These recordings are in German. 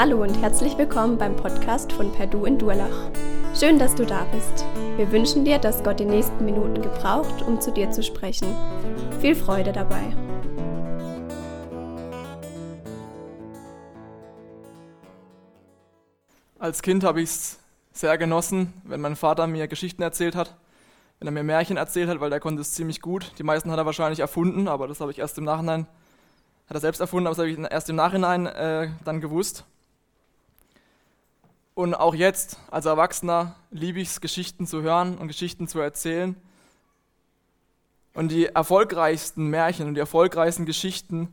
Hallo und herzlich willkommen beim Podcast von Perdu in Durlach. Schön, dass du da bist. Wir wünschen dir, dass Gott die nächsten Minuten gebraucht, um zu dir zu sprechen. Viel Freude dabei. Als Kind habe ich es sehr genossen, wenn mein Vater mir Geschichten erzählt hat, wenn er mir Märchen erzählt hat, weil der konnte es ziemlich gut. Die meisten hat er wahrscheinlich erfunden, aber das habe ich erst im Nachhinein, hat er selbst erfunden, aber das habe ich erst im Nachhinein äh, dann gewusst. Und auch jetzt, als Erwachsener, liebe ich es, Geschichten zu hören und Geschichten zu erzählen. Und die erfolgreichsten Märchen und die erfolgreichsten Geschichten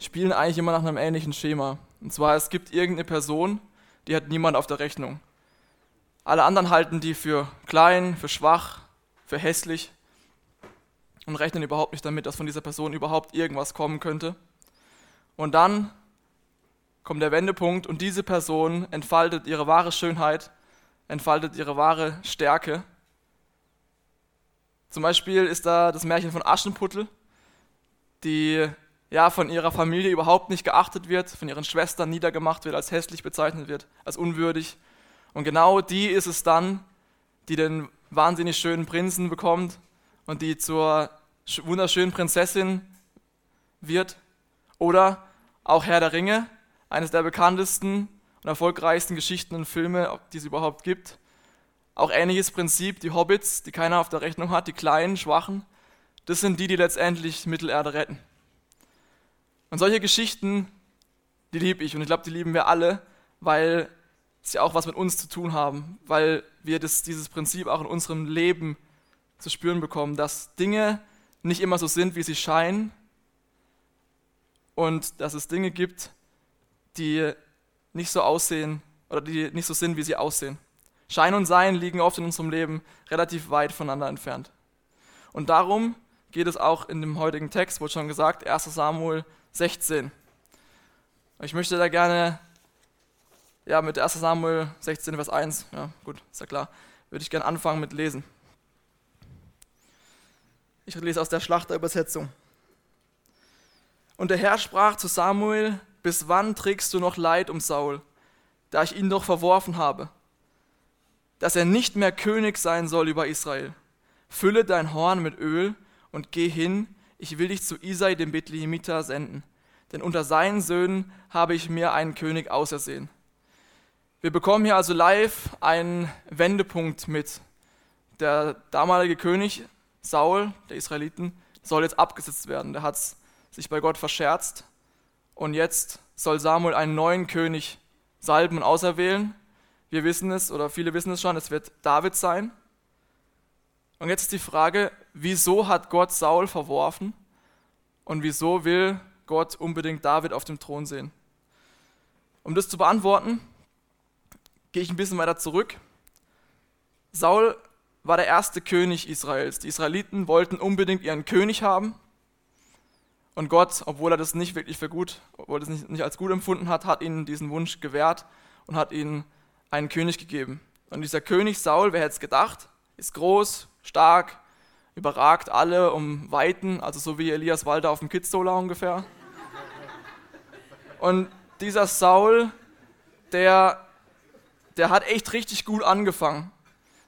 spielen eigentlich immer nach einem ähnlichen Schema. Und zwar, es gibt irgendeine Person, die hat niemand auf der Rechnung. Alle anderen halten die für klein, für schwach, für hässlich und rechnen überhaupt nicht damit, dass von dieser Person überhaupt irgendwas kommen könnte. Und dann kommt der Wendepunkt und diese Person entfaltet ihre wahre Schönheit, entfaltet ihre wahre Stärke. Zum Beispiel ist da das Märchen von Aschenputtel, die ja von ihrer Familie überhaupt nicht geachtet wird, von ihren Schwestern niedergemacht wird, als hässlich bezeichnet wird, als unwürdig. Und genau die ist es dann, die den wahnsinnig schönen Prinzen bekommt und die zur wunderschönen Prinzessin wird. Oder auch Herr der Ringe, eines der bekanntesten und erfolgreichsten Geschichten und Filme, die es überhaupt gibt. Auch ähnliches Prinzip, die Hobbits, die keiner auf der Rechnung hat, die kleinen, schwachen, das sind die, die letztendlich Mittelerde retten. Und solche Geschichten, die liebe ich und ich glaube, die lieben wir alle, weil sie auch was mit uns zu tun haben, weil wir das, dieses Prinzip auch in unserem Leben zu spüren bekommen, dass Dinge nicht immer so sind, wie sie scheinen und dass es Dinge gibt, die nicht so aussehen oder die nicht so sind, wie sie aussehen. Schein und Sein liegen oft in unserem Leben relativ weit voneinander entfernt. Und darum geht es auch in dem heutigen Text, wurde schon gesagt, 1 Samuel 16. Ich möchte da gerne, ja, mit 1 Samuel 16, Vers 1, ja, gut, ist ja klar, würde ich gerne anfangen mit Lesen. Ich lese aus der Schlachterübersetzung. Und der Herr sprach zu Samuel, bis wann trägst du noch Leid um Saul, da ich ihn doch verworfen habe, dass er nicht mehr König sein soll über Israel? Fülle dein Horn mit Öl und geh hin, ich will dich zu Isai dem Bethlehemiter senden, denn unter seinen Söhnen habe ich mir einen König ausersehen. Wir bekommen hier also live einen Wendepunkt mit. Der damalige König Saul, der Israeliten, soll jetzt abgesetzt werden. Der hat sich bei Gott verscherzt und jetzt soll Samuel einen neuen König salben und auserwählen. Wir wissen es, oder viele wissen es schon, es wird David sein. Und jetzt ist die Frage, wieso hat Gott Saul verworfen und wieso will Gott unbedingt David auf dem Thron sehen? Um das zu beantworten, gehe ich ein bisschen weiter zurück. Saul war der erste König Israels. Die Israeliten wollten unbedingt ihren König haben und Gott, obwohl er das nicht wirklich für gut, obwohl er das nicht, nicht als gut empfunden hat, hat ihnen diesen Wunsch gewährt und hat ihnen einen König gegeben. Und dieser König Saul, wer hätte es gedacht, ist groß, stark, überragt alle um Weiten, also so wie Elias Walter auf dem Kitzdola ungefähr. Und dieser Saul, der, der hat echt richtig gut angefangen.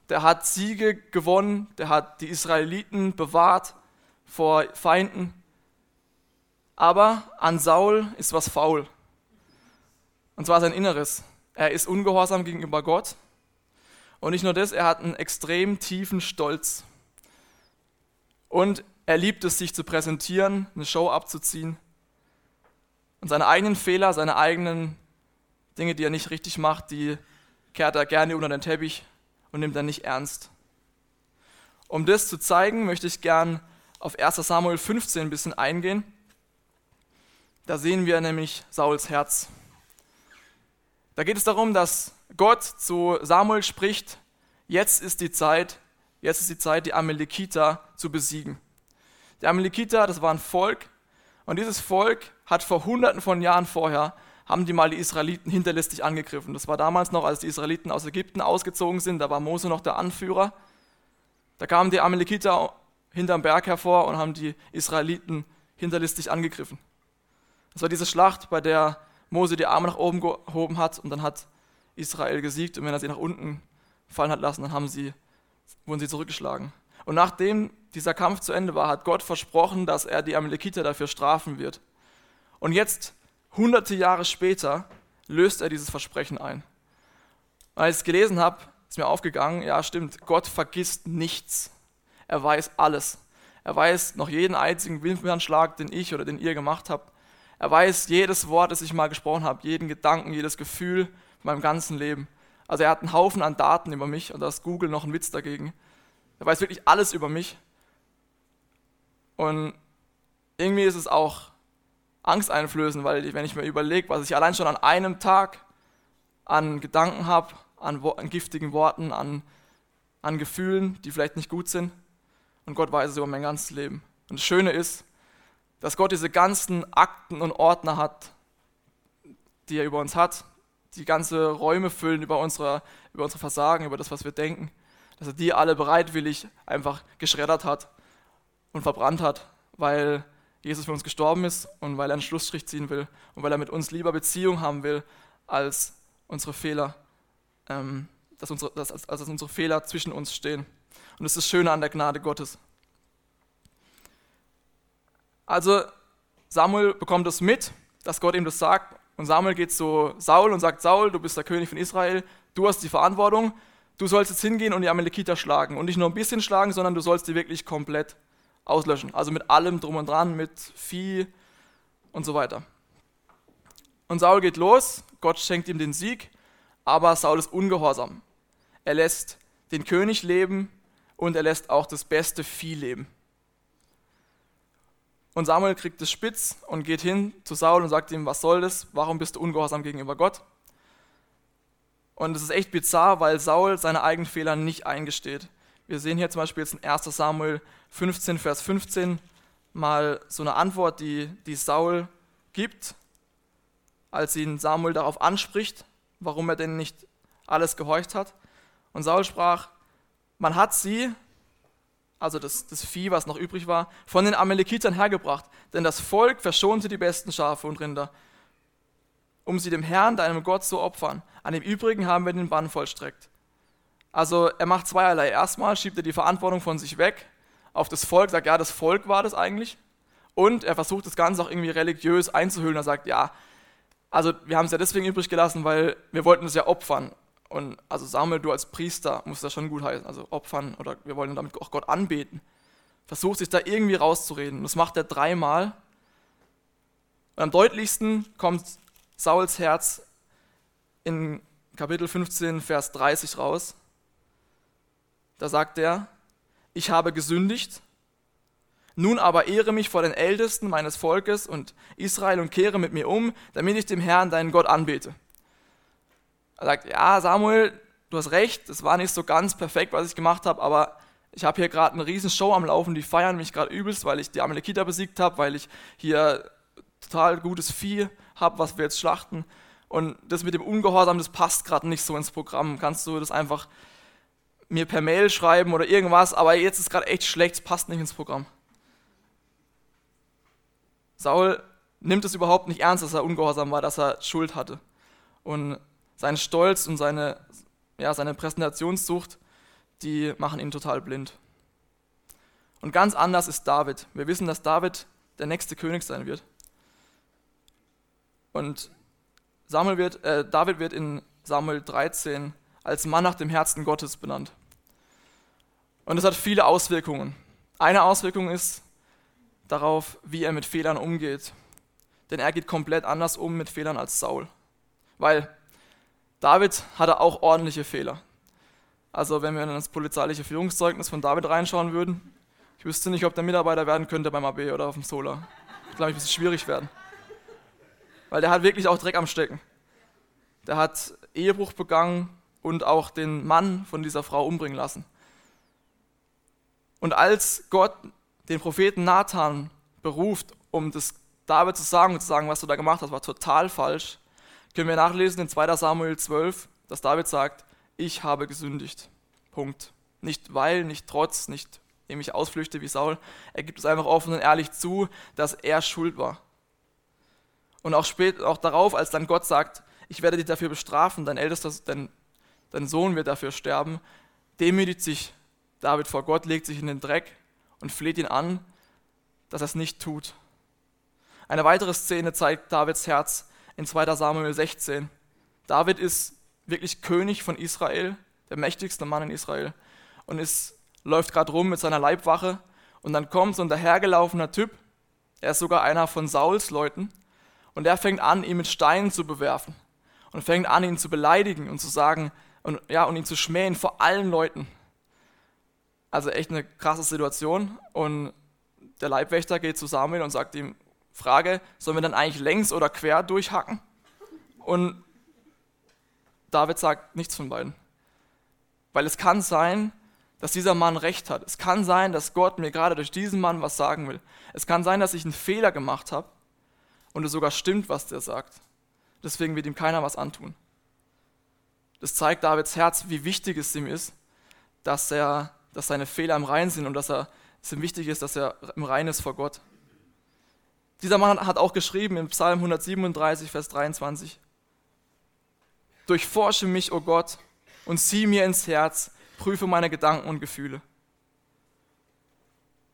Der hat Siege gewonnen, der hat die Israeliten bewahrt vor Feinden aber an Saul ist was faul. Und zwar sein Inneres. Er ist ungehorsam gegenüber Gott. Und nicht nur das, er hat einen extrem tiefen Stolz. Und er liebt es, sich zu präsentieren, eine Show abzuziehen. Und seine eigenen Fehler, seine eigenen Dinge, die er nicht richtig macht, die kehrt er gerne unter den Teppich und nimmt dann nicht ernst. Um das zu zeigen, möchte ich gern auf 1 Samuel 15 ein bisschen eingehen. Da sehen wir nämlich Sauls Herz. Da geht es darum, dass Gott zu Samuel spricht, jetzt ist die Zeit, jetzt ist die Zeit, die Amalekiter zu besiegen. Die Amalekiter, das war ein Volk, und dieses Volk hat vor hunderten von Jahren vorher, haben die mal die Israeliten hinterlistig angegriffen. Das war damals noch, als die Israeliten aus Ägypten ausgezogen sind, da war Mose noch der Anführer. Da kamen die Amalekiter hinterm Berg hervor und haben die Israeliten hinterlistig angegriffen. Das war diese Schlacht, bei der Mose die Arme nach oben gehoben hat und dann hat Israel gesiegt und wenn er sie nach unten fallen hat lassen, dann haben sie, wurden sie zurückgeschlagen. Und nachdem dieser Kampf zu Ende war, hat Gott versprochen, dass er die Amalekiter dafür strafen wird. Und jetzt, hunderte Jahre später, löst er dieses Versprechen ein. Als ich es gelesen habe, ist mir aufgegangen, ja stimmt, Gott vergisst nichts. Er weiß alles. Er weiß noch jeden einzigen Wimpernschlag, den ich oder den ihr gemacht habt. Er weiß jedes Wort, das ich mal gesprochen habe, jeden Gedanken, jedes Gefühl von meinem ganzen Leben. Also er hat einen Haufen an Daten über mich und da ist Google noch ein Witz dagegen. Er weiß wirklich alles über mich. Und irgendwie ist es auch angsteinflößend, weil wenn ich mir überlege, was ich allein schon an einem Tag an Gedanken habe, an, an, giftigen Worten, an, an Gefühlen, die vielleicht nicht gut sind, und Gott weiß es über mein ganzes Leben. Und das Schöne ist, dass Gott diese ganzen Akten und Ordner hat, die er über uns hat, die ganze Räume füllen über unsere, über unsere Versagen, über das, was wir denken, dass er die alle bereitwillig einfach geschreddert hat und verbrannt hat, weil Jesus für uns gestorben ist und weil er einen Schlussstrich ziehen will und weil er mit uns lieber Beziehung haben will, als unsere Fehler, ähm, dass unsere, dass, als, als unsere Fehler zwischen uns stehen. Und das ist das Schöne an der Gnade Gottes. Also Samuel bekommt das mit, dass Gott ihm das sagt. Und Samuel geht zu Saul und sagt, Saul, du bist der König von Israel, du hast die Verantwortung, du sollst jetzt hingehen und die Amalekiter schlagen. Und nicht nur ein bisschen schlagen, sondern du sollst die wirklich komplett auslöschen. Also mit allem drum und dran, mit Vieh und so weiter. Und Saul geht los, Gott schenkt ihm den Sieg, aber Saul ist ungehorsam. Er lässt den König leben und er lässt auch das beste Vieh leben. Und Samuel kriegt es spitz und geht hin zu Saul und sagt ihm, was soll das? Warum bist du ungehorsam gegenüber Gott? Und es ist echt bizarr, weil Saul seine eigenen Fehler nicht eingesteht. Wir sehen hier zum Beispiel jetzt in 1 Samuel 15, Vers 15 mal so eine Antwort, die, die Saul gibt, als ihn Samuel darauf anspricht, warum er denn nicht alles gehorcht hat. Und Saul sprach, man hat sie, also das, das Vieh, was noch übrig war, von den Amalekitern hergebracht, denn das Volk verschonte die besten Schafe und Rinder, um sie dem Herrn, deinem Gott, zu opfern. An dem übrigen haben wir den Bann vollstreckt. Also er macht zweierlei. Erstmal schiebt er die Verantwortung von sich weg auf das Volk, sagt, ja, das Volk war das eigentlich. Und er versucht das Ganze auch irgendwie religiös einzuhüllen. Er sagt, ja, also wir haben es ja deswegen übrig gelassen, weil wir wollten es ja opfern. Und also Samuel, du als Priester musst das schon gut heißen, also opfern oder wir wollen damit auch Gott anbeten. Versucht sich da irgendwie rauszureden. Das macht er dreimal. Und am deutlichsten kommt Sauls Herz in Kapitel 15, Vers 30 raus. Da sagt er, ich habe gesündigt, nun aber ehre mich vor den Ältesten meines Volkes und Israel und kehre mit mir um, damit ich dem Herrn, deinen Gott, anbete. Er sagt, ja, Samuel, du hast recht, es war nicht so ganz perfekt, was ich gemacht habe, aber ich habe hier gerade eine riesen Show am Laufen, die feiern mich gerade übelst, weil ich die Amalekiter besiegt habe, weil ich hier total gutes Vieh habe, was wir jetzt schlachten. Und das mit dem Ungehorsam, das passt gerade nicht so ins Programm. Kannst du das einfach mir per Mail schreiben oder irgendwas, aber jetzt ist gerade echt schlecht, es passt nicht ins Programm. Saul nimmt es überhaupt nicht ernst, dass er ungehorsam war, dass er Schuld hatte. Und sein Stolz und seine, ja, seine Präsentationssucht, die machen ihn total blind. Und ganz anders ist David. Wir wissen, dass David der nächste König sein wird. Und Samuel wird, äh, David wird in Samuel 13 als Mann nach dem Herzen Gottes benannt. Und das hat viele Auswirkungen. Eine Auswirkung ist darauf, wie er mit Fehlern umgeht. Denn er geht komplett anders um mit Fehlern als Saul. Weil David hatte auch ordentliche Fehler. Also wenn wir in das polizeiliche Führungszeugnis von David reinschauen würden, ich wüsste nicht, ob der Mitarbeiter werden könnte beim AB oder auf dem Solar. Ich glaube, ich bisschen schwierig werden. Weil der hat wirklich auch Dreck am Stecken. Der hat Ehebruch begangen und auch den Mann von dieser Frau umbringen lassen. Und als Gott den Propheten Nathan beruft, um das David zu sagen und zu sagen, was du da gemacht hast, war total falsch, können wir nachlesen in 2 Samuel 12, dass David sagt, ich habe gesündigt. Punkt. Nicht weil, nicht trotz, nicht indem ich ausflüchte wie Saul. Er gibt es einfach offen und ehrlich zu, dass er schuld war. Und auch, spät, auch darauf, als dann Gott sagt, ich werde dich dafür bestrafen, dein ältester, dein, dein Sohn wird dafür sterben, demütigt sich David vor Gott, legt sich in den Dreck und fleht ihn an, dass er es nicht tut. Eine weitere Szene zeigt Davids Herz in 2 Samuel 16. David ist wirklich König von Israel, der mächtigste Mann in Israel, und ist, läuft gerade rum mit seiner Leibwache. Und dann kommt so ein dahergelaufener Typ, er ist sogar einer von Sauls Leuten, und er fängt an, ihn mit Steinen zu bewerfen und fängt an, ihn zu beleidigen und zu sagen, und, ja, und ihn zu schmähen vor allen Leuten. Also echt eine krasse Situation. Und der Leibwächter geht zu Samuel und sagt ihm, Frage, sollen wir dann eigentlich längs oder quer durchhacken? Und David sagt nichts von beiden. Weil es kann sein, dass dieser Mann recht hat. Es kann sein, dass Gott mir gerade durch diesen Mann was sagen will. Es kann sein, dass ich einen Fehler gemacht habe und es sogar stimmt, was der sagt. Deswegen wird ihm keiner was antun. Das zeigt Davids Herz, wie wichtig es ihm ist, dass, er, dass seine Fehler im Reinen sind und dass er, es ihm wichtig ist, dass er im Reinen ist vor Gott. Dieser Mann hat auch geschrieben im Psalm 137, Vers 23, Durchforsche mich, o oh Gott, und sieh mir ins Herz, prüfe meine Gedanken und Gefühle.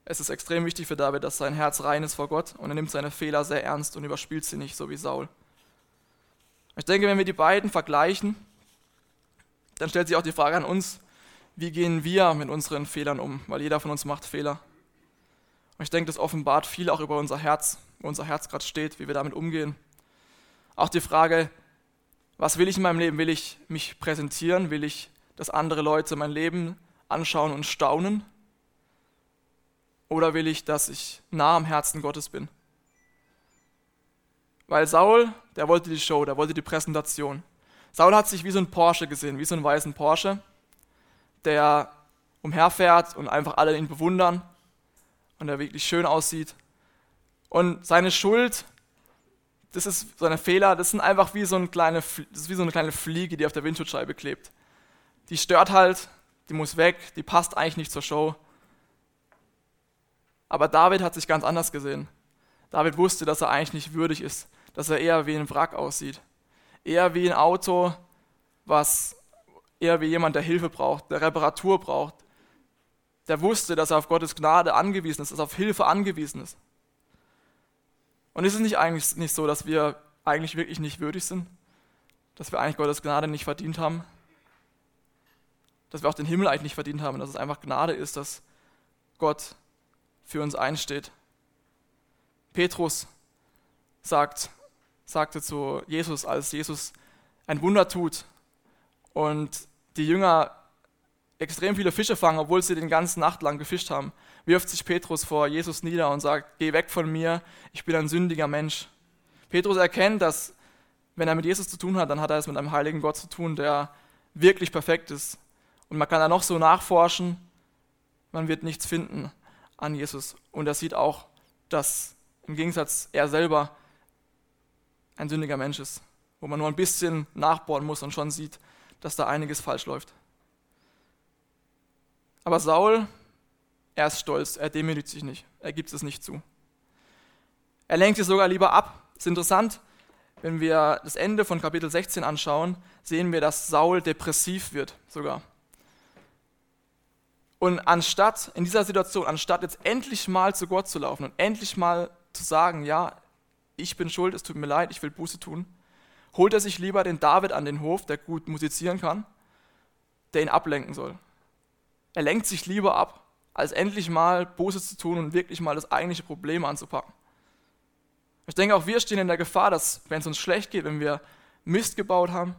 Es ist extrem wichtig für David, dass sein Herz rein ist vor Gott und er nimmt seine Fehler sehr ernst und überspielt sie nicht, so wie Saul. Ich denke, wenn wir die beiden vergleichen, dann stellt sich auch die Frage an uns, wie gehen wir mit unseren Fehlern um? Weil jeder von uns macht Fehler. Und ich denke, das offenbart viel auch über unser Herz, wo unser Herz gerade steht, wie wir damit umgehen. Auch die Frage, was will ich in meinem Leben? Will ich mich präsentieren? Will ich, dass andere Leute mein Leben anschauen und staunen? Oder will ich, dass ich nah am Herzen Gottes bin? Weil Saul, der wollte die Show, der wollte die Präsentation. Saul hat sich wie so ein Porsche gesehen, wie so einen weißen Porsche, der umherfährt und einfach alle ihn bewundern und der wirklich schön aussieht. Und seine Schuld, das ist seine Fehler, das sind einfach wie so, eine kleine, das ist wie so eine kleine Fliege, die auf der Windschutzscheibe klebt. Die stört halt, die muss weg, die passt eigentlich nicht zur Show. Aber David hat sich ganz anders gesehen. David wusste, dass er eigentlich nicht würdig ist, dass er eher wie ein Wrack aussieht. Eher wie ein Auto, was eher wie jemand, der Hilfe braucht, der Reparatur braucht. Der wusste, dass er auf Gottes Gnade angewiesen ist, dass er auf Hilfe angewiesen ist. Und ist es nicht eigentlich nicht so, dass wir eigentlich wirklich nicht würdig sind? Dass wir eigentlich Gottes Gnade nicht verdient haben? Dass wir auch den Himmel eigentlich nicht verdient haben, dass es einfach Gnade ist, dass Gott für uns einsteht. Petrus sagt, sagte zu Jesus, als Jesus ein Wunder tut und die Jünger extrem viele Fische fangen, obwohl sie den ganzen Nacht lang gefischt haben, wirft sich Petrus vor Jesus nieder und sagt, geh weg von mir, ich bin ein sündiger Mensch. Petrus erkennt, dass wenn er mit Jesus zu tun hat, dann hat er es mit einem heiligen Gott zu tun, der wirklich perfekt ist. Und man kann da noch so nachforschen, man wird nichts finden an Jesus. Und er sieht auch, dass im Gegensatz er selber ein sündiger Mensch ist, wo man nur ein bisschen nachbohren muss und schon sieht, dass da einiges falsch läuft. Aber Saul, er ist stolz, er demütigt sich nicht, er gibt es nicht zu. Er lenkt sich sogar lieber ab. Das ist interessant, wenn wir das Ende von Kapitel 16 anschauen, sehen wir, dass Saul depressiv wird sogar. Und anstatt in dieser Situation, anstatt jetzt endlich mal zu Gott zu laufen und endlich mal zu sagen, ja, ich bin schuld, es tut mir leid, ich will Buße tun, holt er sich lieber den David an den Hof, der gut musizieren kann, der ihn ablenken soll. Er lenkt sich lieber ab, als endlich mal Buße zu tun und wirklich mal das eigentliche Problem anzupacken. Ich denke, auch wir stehen in der Gefahr, dass, wenn es uns schlecht geht, wenn wir Mist gebaut haben,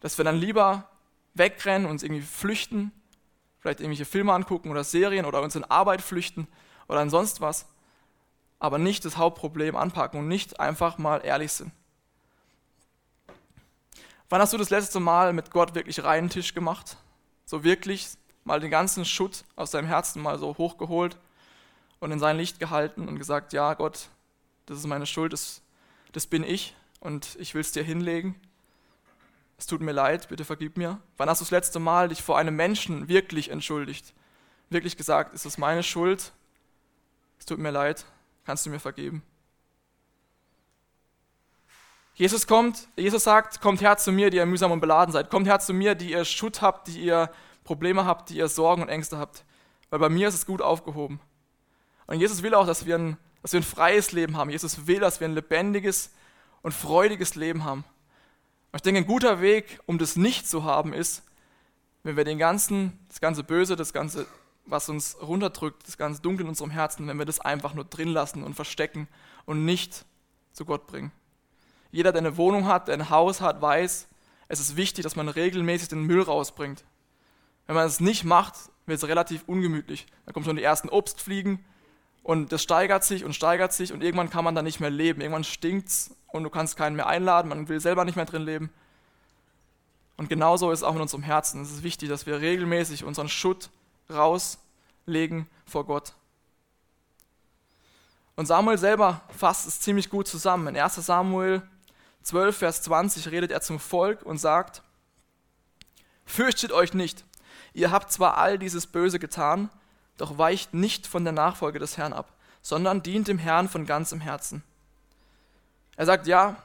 dass wir dann lieber wegrennen, uns irgendwie flüchten, vielleicht irgendwelche Filme angucken oder Serien oder uns in Arbeit flüchten oder an sonst was, aber nicht das Hauptproblem anpacken und nicht einfach mal ehrlich sind. Wann hast du das letzte Mal mit Gott wirklich reinen Tisch gemacht? So wirklich mal den ganzen Schutt aus deinem Herzen mal so hochgeholt und in sein Licht gehalten und gesagt, ja Gott, das ist meine Schuld, das, das bin ich und ich will es dir hinlegen. Es tut mir leid, bitte vergib mir. Wann hast du das letzte Mal dich vor einem Menschen wirklich entschuldigt? Wirklich gesagt, ist es meine Schuld? Es tut mir leid, kannst du mir vergeben? Jesus kommt, Jesus sagt, kommt her zu mir, die ihr mühsam und beladen seid. Kommt her zu mir, die ihr Schutt habt, die ihr Probleme habt, die ihr Sorgen und Ängste habt. Weil bei mir ist es gut aufgehoben. Und Jesus will auch, dass wir ein, dass wir ein freies Leben haben. Jesus will, dass wir ein lebendiges und freudiges Leben haben. Und ich denke, ein guter Weg, um das nicht zu haben, ist, wenn wir den ganzen, das ganze Böse, das ganze, was uns runterdrückt, das ganze Dunkel in unserem Herzen, wenn wir das einfach nur drin lassen und verstecken und nicht zu Gott bringen. Jeder, der eine Wohnung hat, der ein Haus hat, weiß, es ist wichtig, dass man regelmäßig den Müll rausbringt. Wenn man es nicht macht, wird es relativ ungemütlich. Da kommen schon die ersten Obstfliegen und das steigert sich und steigert sich und irgendwann kann man da nicht mehr leben. Irgendwann stinkt es und du kannst keinen mehr einladen, man will selber nicht mehr drin leben. Und genauso ist es auch in unserem Herzen. Es ist wichtig, dass wir regelmäßig unseren Schutt rauslegen vor Gott. Und Samuel selber fasst es ziemlich gut zusammen. In 1 Samuel 12, Vers 20 redet er zum Volk und sagt, Fürchtet euch nicht, ihr habt zwar all dieses Böse getan, doch weicht nicht von der Nachfolge des Herrn ab, sondern dient dem Herrn von ganzem Herzen. Er sagt, ja,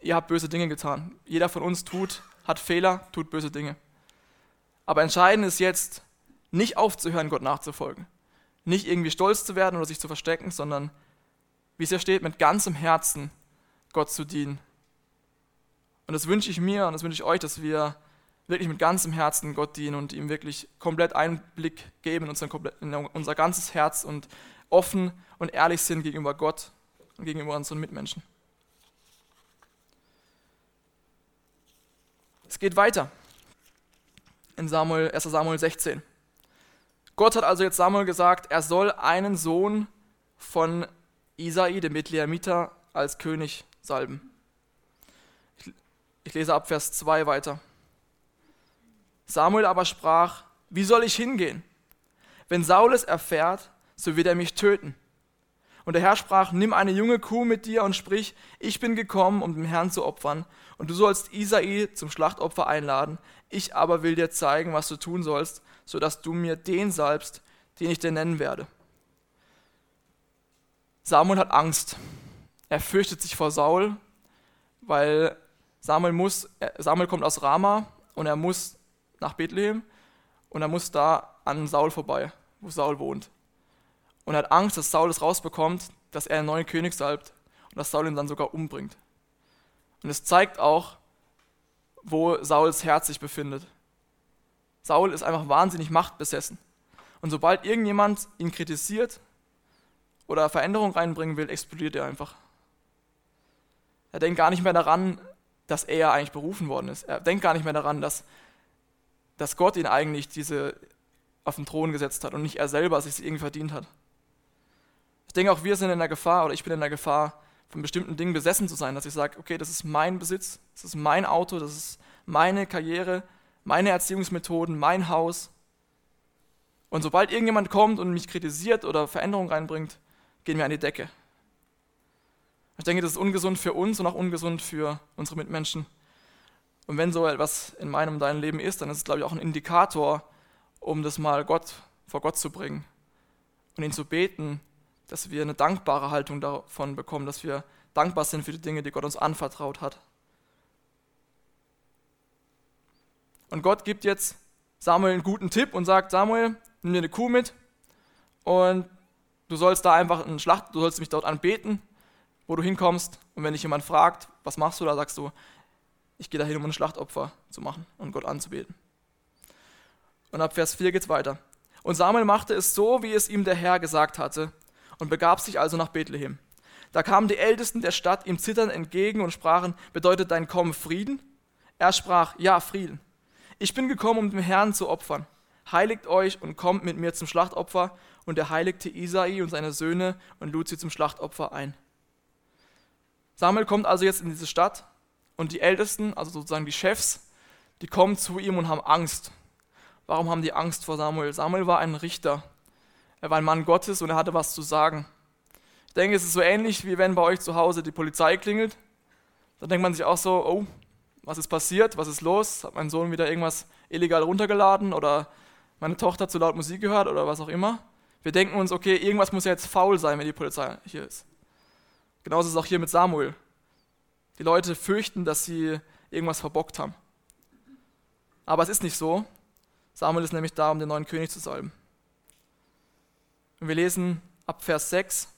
ihr habt böse Dinge getan. Jeder von uns tut, hat Fehler, tut böse Dinge. Aber entscheidend ist jetzt, nicht aufzuhören, Gott nachzufolgen. Nicht irgendwie stolz zu werden oder sich zu verstecken, sondern, wie es ja steht, mit ganzem Herzen Gott zu dienen. Und das wünsche ich mir und das wünsche ich euch, dass wir wirklich mit ganzem Herzen Gott dienen und ihm wirklich komplett Einblick geben in unser, in unser ganzes Herz und offen und ehrlich sind gegenüber Gott und gegenüber unseren Mitmenschen. Es geht weiter in Samuel, 1 Samuel 16. Gott hat also jetzt Samuel gesagt, er soll einen Sohn von Isai, dem Bethleemiter, als König salben. Ich lese ab Vers 2 weiter. Samuel aber sprach, wie soll ich hingehen? Wenn Saul es erfährt, so wird er mich töten. Und der Herr sprach, nimm eine junge Kuh mit dir und sprich, ich bin gekommen, um dem Herrn zu opfern, und du sollst Isai zum Schlachtopfer einladen, ich aber will dir zeigen, was du tun sollst, so dass du mir den salbst, den ich dir nennen werde. Samuel hat Angst. Er fürchtet sich vor Saul, weil Samuel muss, Samuel kommt aus Rama und er muss nach Bethlehem und er muss da an Saul vorbei, wo Saul wohnt. Und er hat Angst, dass Saul es rausbekommt, dass er einen neuen König salbt und dass Saul ihn dann sogar umbringt. Und es zeigt auch, wo Sauls Herz sich befindet. Saul ist einfach wahnsinnig machtbesessen. Und sobald irgendjemand ihn kritisiert oder Veränderung reinbringen will, explodiert er einfach. Er denkt gar nicht mehr daran, dass er eigentlich berufen worden ist. Er denkt gar nicht mehr daran, dass dass Gott ihn eigentlich diese auf den Thron gesetzt hat und nicht er selber sich irgendwie verdient hat. Ich denke auch, wir sind in der Gefahr, oder ich bin in der Gefahr, von bestimmten Dingen besessen zu sein, dass ich sage, okay, das ist mein Besitz, das ist mein Auto, das ist meine Karriere, meine Erziehungsmethoden, mein Haus. Und sobald irgendjemand kommt und mich kritisiert oder Veränderungen reinbringt, gehen wir an die Decke. Ich denke, das ist ungesund für uns und auch ungesund für unsere Mitmenschen. Und wenn so etwas in meinem und deinem Leben ist, dann ist es, glaube ich, auch ein Indikator, um das mal Gott, vor Gott zu bringen und ihn zu beten, dass wir eine dankbare Haltung davon bekommen, dass wir dankbar sind für die Dinge, die Gott uns anvertraut hat. Und Gott gibt jetzt Samuel einen guten Tipp und sagt, Samuel, nimm dir eine Kuh mit und du sollst da einfach einen Schlacht, du sollst mich dort anbeten, wo du hinkommst. Und wenn dich jemand fragt, was machst du da, sagst du, ich gehe dahin, um ein Schlachtopfer zu machen und Gott anzubeten. Und ab Vers 4 geht es weiter. Und Samuel machte es so, wie es ihm der Herr gesagt hatte, und begab sich also nach Bethlehem. Da kamen die Ältesten der Stadt ihm zitternd entgegen und sprachen, bedeutet dein Kommen Frieden? Er sprach, ja, Frieden. Ich bin gekommen, um dem Herrn zu opfern. Heiligt euch und kommt mit mir zum Schlachtopfer. Und er heiligte Isai und seine Söhne und lud sie zum Schlachtopfer ein. Samuel kommt also jetzt in diese Stadt und die Ältesten, also sozusagen die Chefs, die kommen zu ihm und haben Angst. Warum haben die Angst vor Samuel? Samuel war ein Richter. Er war ein Mann Gottes und er hatte was zu sagen. Ich denke, es ist so ähnlich, wie wenn bei euch zu Hause die Polizei klingelt. Da denkt man sich auch so, oh, was ist passiert? Was ist los? Hat mein Sohn wieder irgendwas illegal runtergeladen oder meine Tochter zu laut Musik gehört oder was auch immer? Wir denken uns, okay, irgendwas muss ja jetzt faul sein, wenn die Polizei hier ist. Genauso ist es auch hier mit Samuel. Die Leute fürchten, dass sie irgendwas verbockt haben. Aber es ist nicht so. Samuel ist nämlich da, um den neuen König zu salben. Und wir lesen ab Vers 6.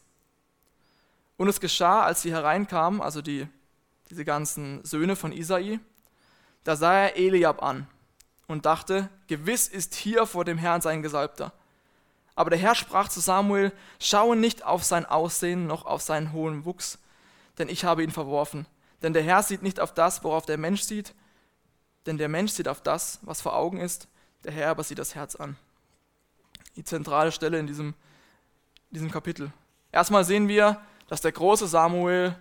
Und es geschah, als sie hereinkamen, also die, diese ganzen Söhne von Isai, da sah er Eliab an und dachte, gewiss ist hier vor dem Herrn sein Gesalbter. Aber der Herr sprach zu Samuel, schaue nicht auf sein Aussehen noch auf seinen hohen Wuchs, denn ich habe ihn verworfen. Denn der Herr sieht nicht auf das, worauf der Mensch sieht, denn der Mensch sieht auf das, was vor Augen ist, der Herr aber sieht das Herz an. Die zentrale Stelle in diesem, diesem Kapitel. Erstmal sehen wir, dass der große Samuel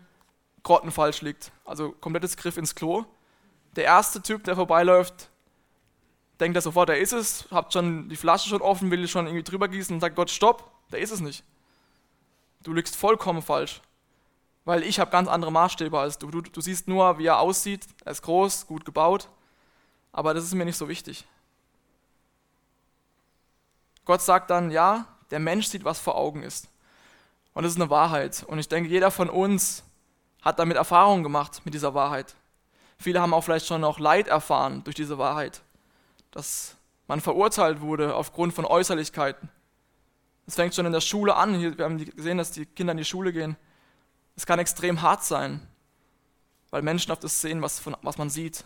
grottenfalsch liegt, also komplettes Griff ins Klo. Der erste Typ, der vorbeiläuft, denkt er sofort, der ist es, habt schon die Flasche schon offen, will schon irgendwie drüber gießen und sagt Gott, stopp, der ist es nicht. Du liegst vollkommen falsch, weil ich habe ganz andere Maßstäbe als du. du. Du siehst nur, wie er aussieht, er ist groß, gut gebaut, aber das ist mir nicht so wichtig. Gott sagt dann, ja, der Mensch sieht, was vor Augen ist. Und das ist eine Wahrheit. Und ich denke, jeder von uns hat damit Erfahrung gemacht mit dieser Wahrheit. Viele haben auch vielleicht schon noch Leid erfahren durch diese Wahrheit dass man verurteilt wurde aufgrund von Äußerlichkeiten. Es fängt schon in der Schule an. wir haben gesehen, dass die Kinder in die Schule gehen. Es kann extrem hart sein, weil Menschen auf das sehen, was, von, was man sieht.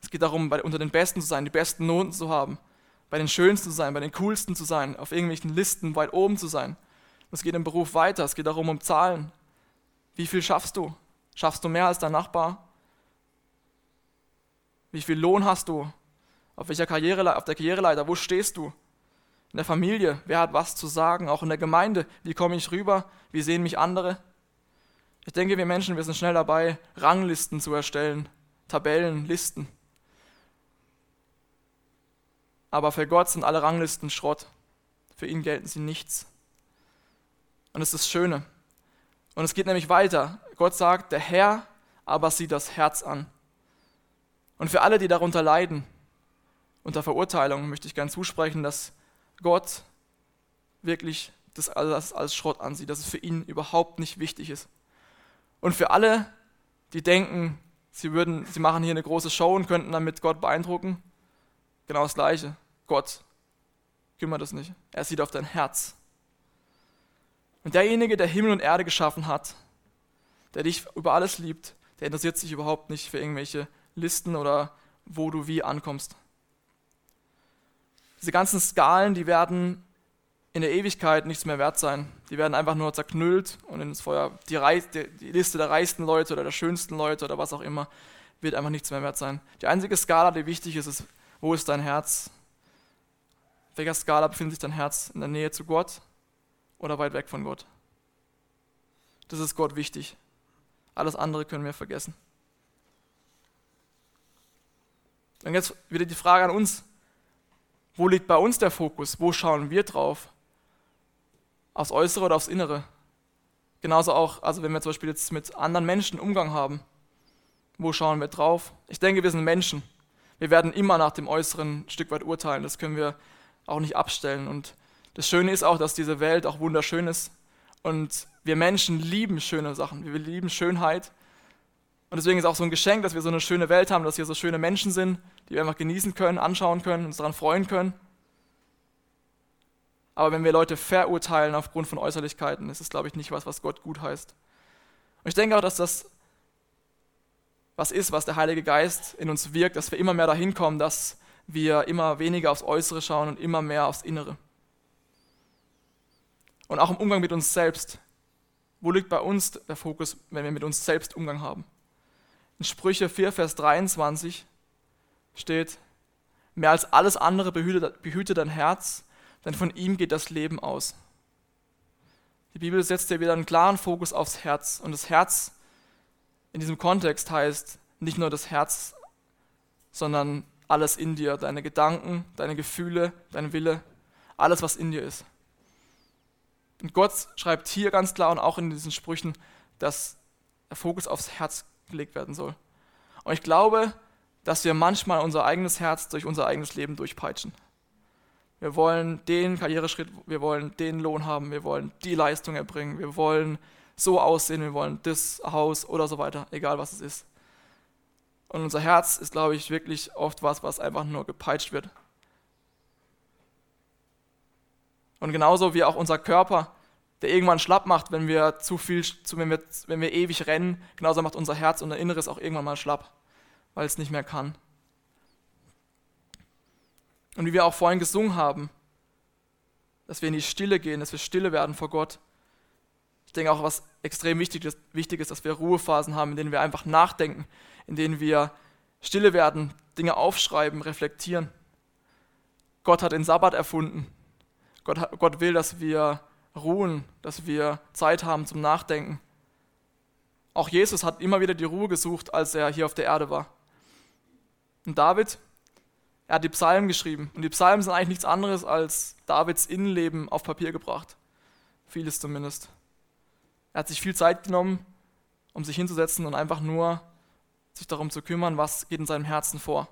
Es geht darum, bei, unter den Besten zu sein, die besten Noten zu haben, bei den Schönsten zu sein, bei den Coolsten zu sein, auf irgendwelchen Listen weit oben zu sein. Es geht im Beruf weiter, es geht darum, um Zahlen. Wie viel schaffst du? Schaffst du mehr als dein Nachbar? Wie viel Lohn hast du? Auf welcher Karriere, auf der Karriereleiter? Wo stehst du? In der Familie? Wer hat was zu sagen? Auch in der Gemeinde? Wie komme ich rüber? Wie sehen mich andere? Ich denke, wir Menschen, wir sind schnell dabei, Ranglisten zu erstellen, Tabellen, Listen. Aber für Gott sind alle Ranglisten Schrott. Für ihn gelten sie nichts. Und es ist das Schöne. Und es geht nämlich weiter. Gott sagt, der Herr aber sieht das Herz an. Und für alle, die darunter leiden, unter Verurteilung, möchte ich gern zusprechen, dass Gott wirklich das alles als Schrott ansieht, dass es für ihn überhaupt nicht wichtig ist. Und für alle, die denken, sie, würden, sie machen hier eine große Show und könnten damit Gott beeindrucken, genau das Gleiche. Gott kümmert es nicht. Er sieht auf dein Herz. Und derjenige, der Himmel und Erde geschaffen hat, der dich über alles liebt, der interessiert sich überhaupt nicht für irgendwelche Listen oder wo du wie ankommst. Diese ganzen Skalen, die werden in der Ewigkeit nichts mehr wert sein. Die werden einfach nur zerknüllt und ins Feuer. Die, Reis, die, die, Liste der reichsten Leute oder der schönsten Leute oder was auch immer wird einfach nichts mehr wert sein. Die einzige Skala, die wichtig ist, ist, wo ist dein Herz? Auf welcher Skala befindet sich dein Herz? In der Nähe zu Gott oder weit weg von Gott? Das ist Gott wichtig. Alles andere können wir vergessen. Dann jetzt wieder die Frage an uns, wo liegt bei uns der Fokus? Wo schauen wir drauf? Aufs Äußere oder aufs Innere? Genauso auch, also wenn wir zum Beispiel jetzt mit anderen Menschen Umgang haben, wo schauen wir drauf? Ich denke, wir sind Menschen. Wir werden immer nach dem Äußeren ein Stück weit urteilen. Das können wir auch nicht abstellen. Und das Schöne ist auch, dass diese Welt auch wunderschön ist. Und wir Menschen lieben schöne Sachen. Wir lieben Schönheit. Und deswegen ist auch so ein Geschenk, dass wir so eine schöne Welt haben, dass hier so schöne Menschen sind, die wir einfach genießen können, anschauen können, uns daran freuen können. Aber wenn wir Leute verurteilen aufgrund von Äußerlichkeiten, ist es, glaube ich, nicht was, was Gott gut heißt. Und ich denke auch, dass das was ist, was der Heilige Geist in uns wirkt, dass wir immer mehr dahin kommen, dass wir immer weniger aufs Äußere schauen und immer mehr aufs Innere. Und auch im Umgang mit uns selbst. Wo liegt bei uns der Fokus, wenn wir mit uns selbst Umgang haben? In Sprüche 4, Vers 23 steht, mehr als alles andere behüte, behüte dein Herz, denn von ihm geht das Leben aus. Die Bibel setzt dir wieder einen klaren Fokus aufs Herz. Und das Herz in diesem Kontext heißt nicht nur das Herz, sondern alles in dir, deine Gedanken, deine Gefühle, dein Wille, alles, was in dir ist. Und Gott schreibt hier ganz klar und auch in diesen Sprüchen, dass der Fokus aufs Herz gelegt werden soll. Und ich glaube, dass wir manchmal unser eigenes Herz durch unser eigenes Leben durchpeitschen. Wir wollen den Karriereschritt, wir wollen den Lohn haben, wir wollen die Leistung erbringen, wir wollen so aussehen wir wollen, das Haus oder so weiter, egal was es ist. Und unser Herz ist, glaube ich, wirklich oft was, was einfach nur gepeitscht wird. Und genauso wie auch unser Körper, der irgendwann schlapp macht, wenn wir zu viel, wenn wir, wenn wir ewig rennen, genauso macht unser Herz und unser Inneres auch irgendwann mal schlapp, weil es nicht mehr kann. Und wie wir auch vorhin gesungen haben, dass wir in die Stille gehen, dass wir stille werden vor Gott. Ich denke auch, was extrem wichtig ist, wichtig ist, dass wir Ruhephasen haben, in denen wir einfach nachdenken, in denen wir stille werden, Dinge aufschreiben, reflektieren. Gott hat den Sabbat erfunden. Gott, Gott will, dass wir ruhen, dass wir Zeit haben zum Nachdenken. Auch Jesus hat immer wieder die Ruhe gesucht, als er hier auf der Erde war. Und David, er hat die Psalmen geschrieben. Und die Psalmen sind eigentlich nichts anderes als Davids Innenleben auf Papier gebracht. Vieles zumindest. Er hat sich viel Zeit genommen, um sich hinzusetzen und einfach nur sich darum zu kümmern, was geht in seinem Herzen vor.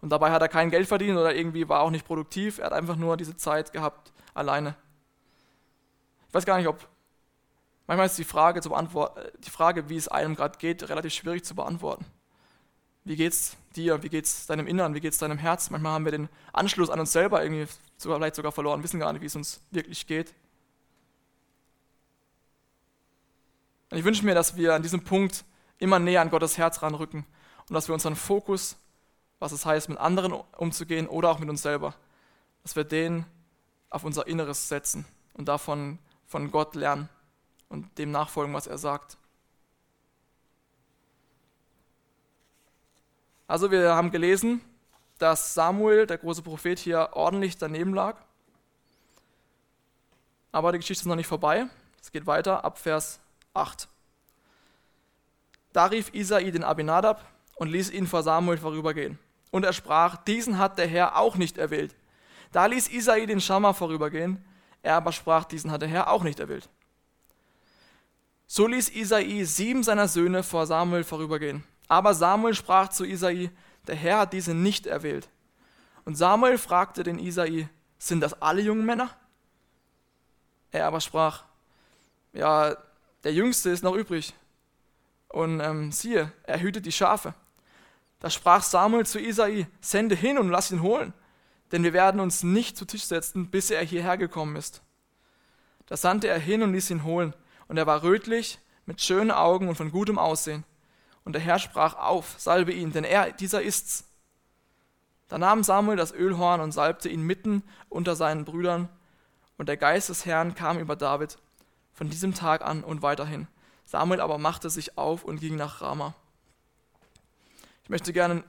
Und dabei hat er kein Geld verdient oder irgendwie war auch nicht produktiv. Er hat einfach nur diese Zeit gehabt, alleine. Ich weiß gar nicht, ob. Manchmal ist die Frage, zu die Frage wie es einem gerade geht, relativ schwierig zu beantworten. Wie geht's dir? Wie geht's deinem Innern? Wie geht's deinem Herz? Manchmal haben wir den Anschluss an uns selber irgendwie sogar, vielleicht sogar verloren, wissen gar nicht, wie es uns wirklich geht. Und ich wünsche mir, dass wir an diesem Punkt immer näher an Gottes Herz ranrücken und dass wir unseren Fokus, was es heißt, mit anderen umzugehen oder auch mit uns selber, dass wir den auf unser Inneres setzen und davon von Gott lernen und dem nachfolgen, was er sagt. Also wir haben gelesen, dass Samuel, der große Prophet, hier ordentlich daneben lag. Aber die Geschichte ist noch nicht vorbei. Es geht weiter ab Vers 8. Da rief Isai den Abinadab und ließ ihn vor Samuel vorübergehen. Und er sprach, diesen hat der Herr auch nicht erwählt. Da ließ Isai den Schammer vorübergehen, er aber sprach, diesen hat der Herr auch nicht erwählt. So ließ Isai sieben seiner Söhne vor Samuel vorübergehen. Aber Samuel sprach zu Isai, der Herr hat diese nicht erwählt. Und Samuel fragte den Isai, sind das alle jungen Männer? Er aber sprach, ja, der Jüngste ist noch übrig. Und ähm, siehe, er hütet die Schafe. Da sprach Samuel zu Isai, sende hin und lass ihn holen, denn wir werden uns nicht zu Tisch setzen, bis er hierher gekommen ist. Da sandte er hin und ließ ihn holen, und er war rötlich, mit schönen Augen und von gutem Aussehen. Und der Herr sprach auf, salbe ihn, denn er, dieser ist's. Da nahm Samuel das Ölhorn und salbte ihn mitten unter seinen Brüdern, und der Geist des Herrn kam über David von diesem Tag an und weiterhin. Samuel aber machte sich auf und ging nach Rama. Ich möchte gerne in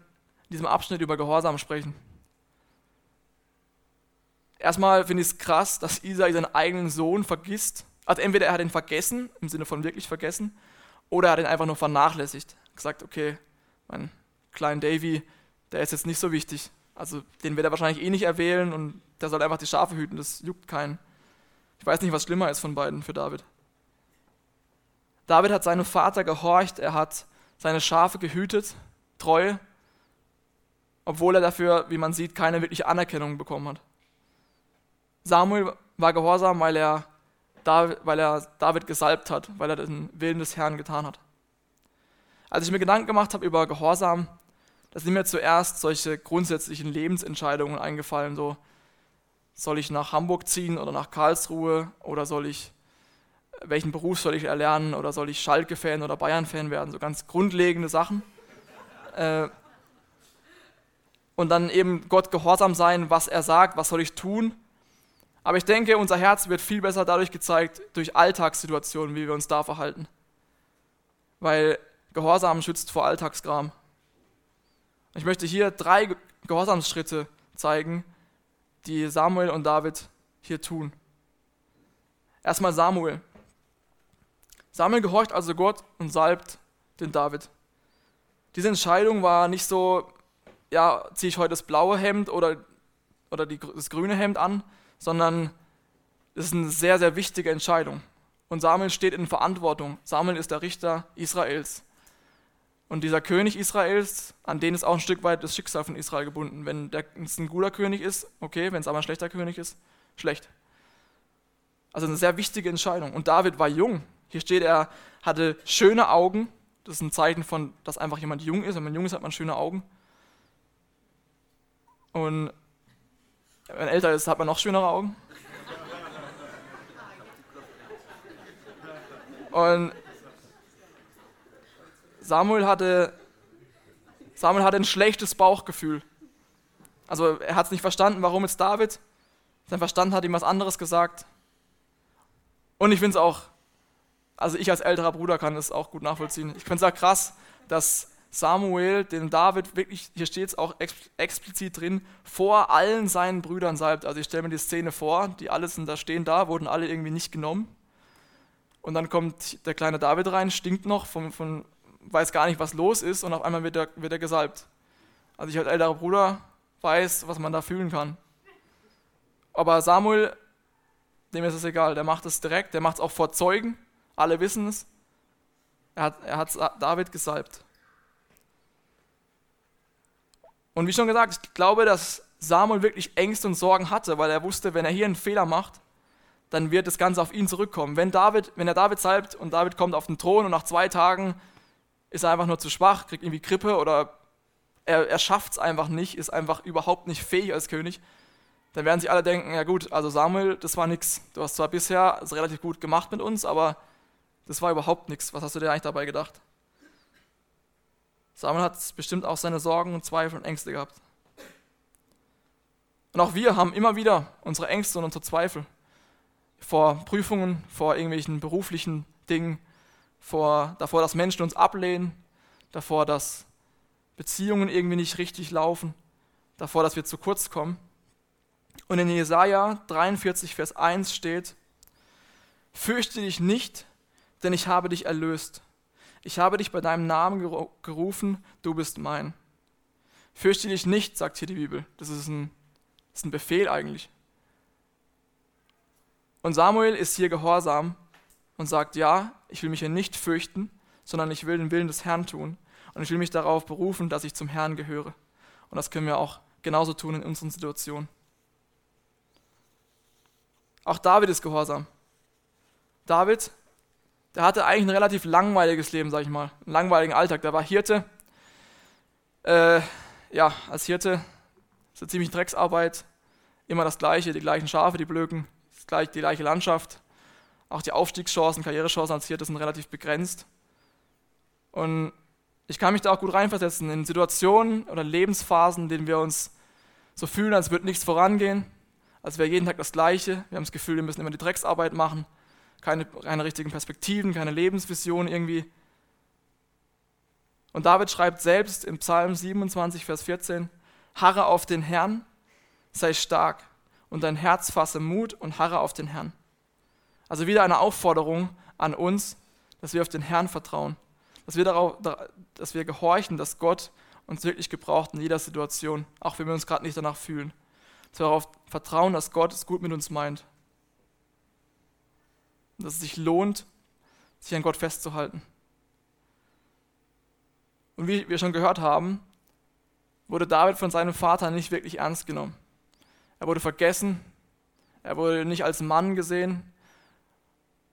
diesem Abschnitt über Gehorsam sprechen. Erstmal finde ich es krass, dass Isai seinen eigenen Sohn vergisst. Also entweder er hat ihn vergessen, im Sinne von wirklich vergessen, oder er hat ihn einfach nur vernachlässigt gesagt, okay, mein kleinen Davy, der ist jetzt nicht so wichtig. Also den wird er wahrscheinlich eh nicht erwählen und der soll einfach die Schafe hüten, das juckt keinen. Ich weiß nicht, was schlimmer ist von beiden für David. David hat seinem Vater gehorcht, er hat seine Schafe gehütet, treu, obwohl er dafür, wie man sieht, keine wirkliche Anerkennung bekommen hat. Samuel war gehorsam, weil er, weil er David gesalbt hat, weil er den Willen des Herrn getan hat. Als ich mir Gedanken gemacht habe über Gehorsam, da sind mir zuerst solche grundsätzlichen Lebensentscheidungen eingefallen, so soll ich nach Hamburg ziehen oder nach Karlsruhe oder soll ich welchen Beruf soll ich erlernen oder soll ich Schalke-Fan oder Bayern-Fan werden, so ganz grundlegende Sachen. Äh, und dann eben Gott gehorsam sein, was er sagt, was soll ich tun. Aber ich denke, unser Herz wird viel besser dadurch gezeigt, durch Alltagssituationen, wie wir uns da verhalten. Weil Gehorsam schützt vor Alltagsgram. Ich möchte hier drei Gehorsamsschritte zeigen, die Samuel und David hier tun. Erstmal Samuel. Samuel gehorcht also Gott und salbt den David. Diese Entscheidung war nicht so, ja, ziehe ich heute das blaue Hemd oder, oder die, das grüne Hemd an, sondern es ist eine sehr, sehr wichtige Entscheidung. Und Samuel steht in Verantwortung. Samuel ist der Richter Israels. Und dieser König Israels, an den ist auch ein Stück weit das Schicksal von Israel gebunden. Wenn es ein guter König ist, okay, wenn es aber ein schlechter König ist, schlecht. Also eine sehr wichtige Entscheidung. Und David war jung. Hier steht, er hatte schöne Augen. Das ist ein Zeichen von, dass einfach jemand jung ist. Wenn man jung ist, hat man schöne Augen. Und wenn man älter ist, hat man noch schönere Augen. Und Samuel hatte, Samuel hatte ein schlechtes Bauchgefühl. Also er hat es nicht verstanden, warum jetzt David. Sein Verstand hat ihm was anderes gesagt. Und ich finde es auch, also ich als älterer Bruder kann es auch gut nachvollziehen. Ich finde es auch krass, dass Samuel den David wirklich, hier steht es auch explizit drin, vor allen seinen Brüdern salbt. Also ich stelle mir die Szene vor, die alle sind da stehen da, wurden alle irgendwie nicht genommen. Und dann kommt der kleine David rein, stinkt noch, von, von, weiß gar nicht, was los ist und auf einmal wird er, wird er gesalbt. Also ich als älterer Bruder weiß, was man da fühlen kann. Aber Samuel, dem ist es egal, der macht es direkt, der macht es auch vor Zeugen, alle wissen es. Er hat, er hat David gesalbt. Und wie schon gesagt, ich glaube, dass Samuel wirklich Ängste und Sorgen hatte, weil er wusste, wenn er hier einen Fehler macht, dann wird das Ganze auf ihn zurückkommen. Wenn, David, wenn er David salbt und David kommt auf den Thron und nach zwei Tagen ist er einfach nur zu schwach, kriegt irgendwie Grippe oder er, er schafft es einfach nicht, ist einfach überhaupt nicht fähig als König, dann werden sich alle denken, ja gut, also Samuel, das war nichts. Du hast zwar bisher es relativ gut gemacht mit uns, aber das war überhaupt nichts. Was hast du dir eigentlich dabei gedacht? Samuel hat bestimmt auch seine Sorgen und Zweifel und Ängste gehabt. Und auch wir haben immer wieder unsere Ängste und unsere Zweifel vor Prüfungen, vor irgendwelchen beruflichen Dingen, vor, davor, dass Menschen uns ablehnen, davor, dass Beziehungen irgendwie nicht richtig laufen, davor, dass wir zu kurz kommen. Und in Jesaja 43, Vers 1 steht: Fürchte dich nicht, denn ich habe dich erlöst. Ich habe dich bei deinem Namen gerufen, du bist mein. Fürchte dich nicht, sagt hier die Bibel. Das ist ein, das ist ein Befehl eigentlich. Und Samuel ist hier gehorsam und sagt, ja, ich will mich hier nicht fürchten, sondern ich will den Willen des Herrn tun. Und ich will mich darauf berufen, dass ich zum Herrn gehöre. Und das können wir auch genauso tun in unseren Situationen. Auch David ist gehorsam. David, der hatte eigentlich ein relativ langweiliges Leben, sag ich mal. Einen langweiligen Alltag. Der war Hirte. Äh, ja, als Hirte eine ziemlich Drecksarbeit. Immer das Gleiche, die gleichen Schafe, die Blöken, die gleiche Landschaft. Auch die Aufstiegschancen, Karrierechancen als Hirte sind relativ begrenzt. Und ich kann mich da auch gut reinversetzen in Situationen oder Lebensphasen, in denen wir uns so fühlen, als würde nichts vorangehen, als wäre jeden Tag das Gleiche. Wir haben das Gefühl, wir müssen immer die Drecksarbeit machen, keine, keine richtigen Perspektiven, keine Lebensvision irgendwie. Und David schreibt selbst im Psalm 27, Vers 14, Harre auf den Herrn, sei stark und dein Herz fasse Mut und harre auf den Herrn. Also wieder eine Aufforderung an uns, dass wir auf den Herrn vertrauen dass wir, darauf, dass wir gehorchen, dass Gott uns wirklich gebraucht in jeder Situation, auch wenn wir uns gerade nicht danach fühlen. Dass wir darauf vertrauen, dass Gott es gut mit uns meint. Dass es sich lohnt, sich an Gott festzuhalten. Und wie wir schon gehört haben, wurde David von seinem Vater nicht wirklich ernst genommen. Er wurde vergessen, er wurde nicht als Mann gesehen.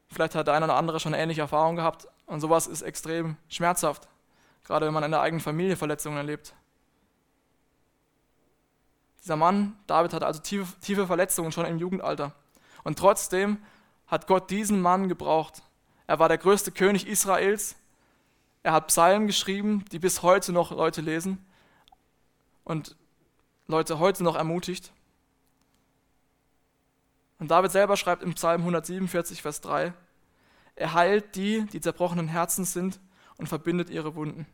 Vielleicht hat der eine oder andere schon ähnliche Erfahrungen gehabt, und sowas ist extrem schmerzhaft, gerade wenn man in der eigenen Familie Verletzungen erlebt. Dieser Mann, David, hatte also tiefe, tiefe Verletzungen schon im Jugendalter. Und trotzdem hat Gott diesen Mann gebraucht. Er war der größte König Israels. Er hat Psalmen geschrieben, die bis heute noch Leute lesen und Leute heute noch ermutigt. Und David selber schreibt im Psalm 147, Vers 3, er heilt die, die zerbrochenen Herzen sind und verbindet ihre Wunden.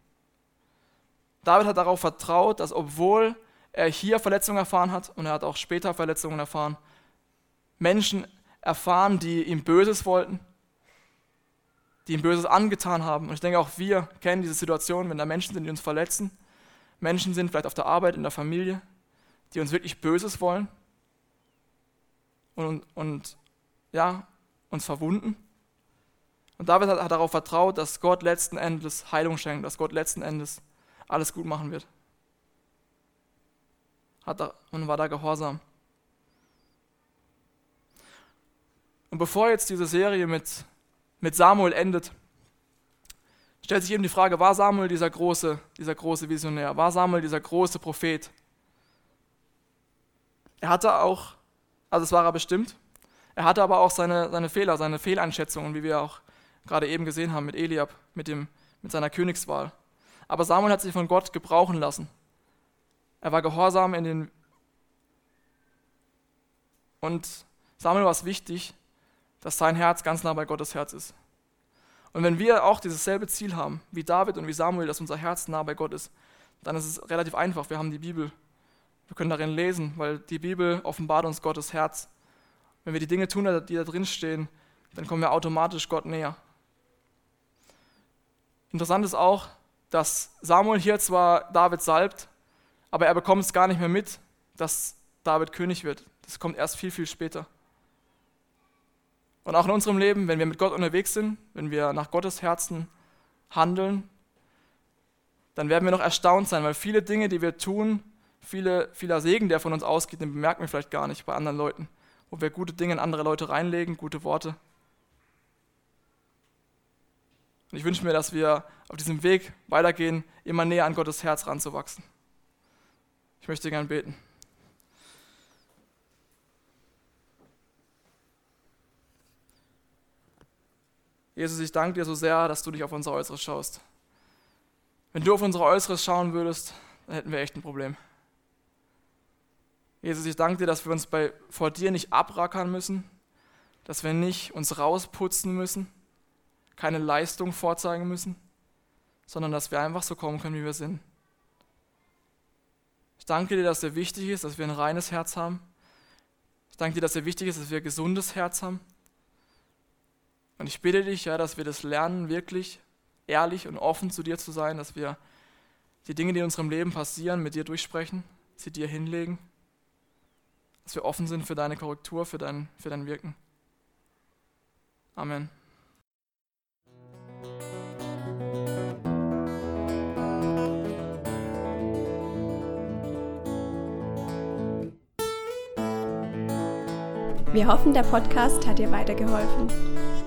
David hat darauf vertraut, dass obwohl er hier Verletzungen erfahren hat und er hat auch später Verletzungen erfahren, Menschen erfahren, die ihm Böses wollten, die ihm Böses angetan haben. Und ich denke, auch wir kennen diese Situation, wenn da Menschen sind, die uns verletzen. Menschen sind vielleicht auf der Arbeit, in der Familie, die uns wirklich Böses wollen und, und ja, uns verwunden. Und David hat, hat darauf vertraut, dass Gott letzten Endes Heilung schenkt, dass Gott letzten Endes alles gut machen wird. Hat er, und war da gehorsam. Und bevor jetzt diese Serie mit mit Samuel endet, stellt sich eben die Frage, war Samuel dieser große, dieser große Visionär? War Samuel dieser große Prophet? Er hatte auch, also es war er bestimmt, er hatte aber auch seine, seine Fehler, seine Fehleinschätzungen, wie wir auch gerade eben gesehen haben mit Eliab, mit, dem, mit seiner Königswahl. Aber Samuel hat sich von Gott gebrauchen lassen. Er war gehorsam in den. Und Samuel war es wichtig, dass sein Herz ganz nah bei Gottes Herz ist. Und wenn wir auch dieses selbe Ziel haben, wie David und wie Samuel, dass unser Herz nah bei Gott ist, dann ist es relativ einfach. Wir haben die Bibel. Wir können darin lesen, weil die Bibel offenbart uns Gottes Herz. Wenn wir die Dinge tun, die da drin stehen, dann kommen wir automatisch Gott näher. Interessant ist auch, dass Samuel hier zwar David salbt, aber er bekommt es gar nicht mehr mit, dass David König wird. Das kommt erst viel, viel später. Und auch in unserem Leben, wenn wir mit Gott unterwegs sind, wenn wir nach Gottes Herzen handeln, dann werden wir noch erstaunt sein, weil viele Dinge, die wir tun, viele, vieler Segen, der von uns ausgeht, den bemerken wir vielleicht gar nicht bei anderen Leuten, wo wir gute Dinge in andere Leute reinlegen, gute Worte. Und ich wünsche mir, dass wir auf diesem Weg weitergehen, immer näher an Gottes Herz ranzuwachsen. Ich möchte gern beten. Jesus, ich danke dir so sehr, dass du dich auf unser Äußeres schaust. Wenn du auf unser Äußeres schauen würdest, dann hätten wir echt ein Problem. Jesus, ich danke dir, dass wir uns bei, vor dir nicht abrackern müssen, dass wir nicht uns rausputzen müssen, keine Leistung vorzeigen müssen, sondern dass wir einfach so kommen können, wie wir sind. Ich danke dir, dass dir wichtig ist, dass wir ein reines Herz haben. Ich danke dir, dass dir wichtig ist, dass wir ein gesundes Herz haben. Und ich bitte dich, ja, dass wir das lernen, wirklich ehrlich und offen zu dir zu sein, dass wir die Dinge, die in unserem Leben passieren, mit dir durchsprechen, sie dir hinlegen, dass wir offen sind für deine Korrektur, für dein, für dein Wirken. Amen. Wir hoffen, der Podcast hat dir weitergeholfen.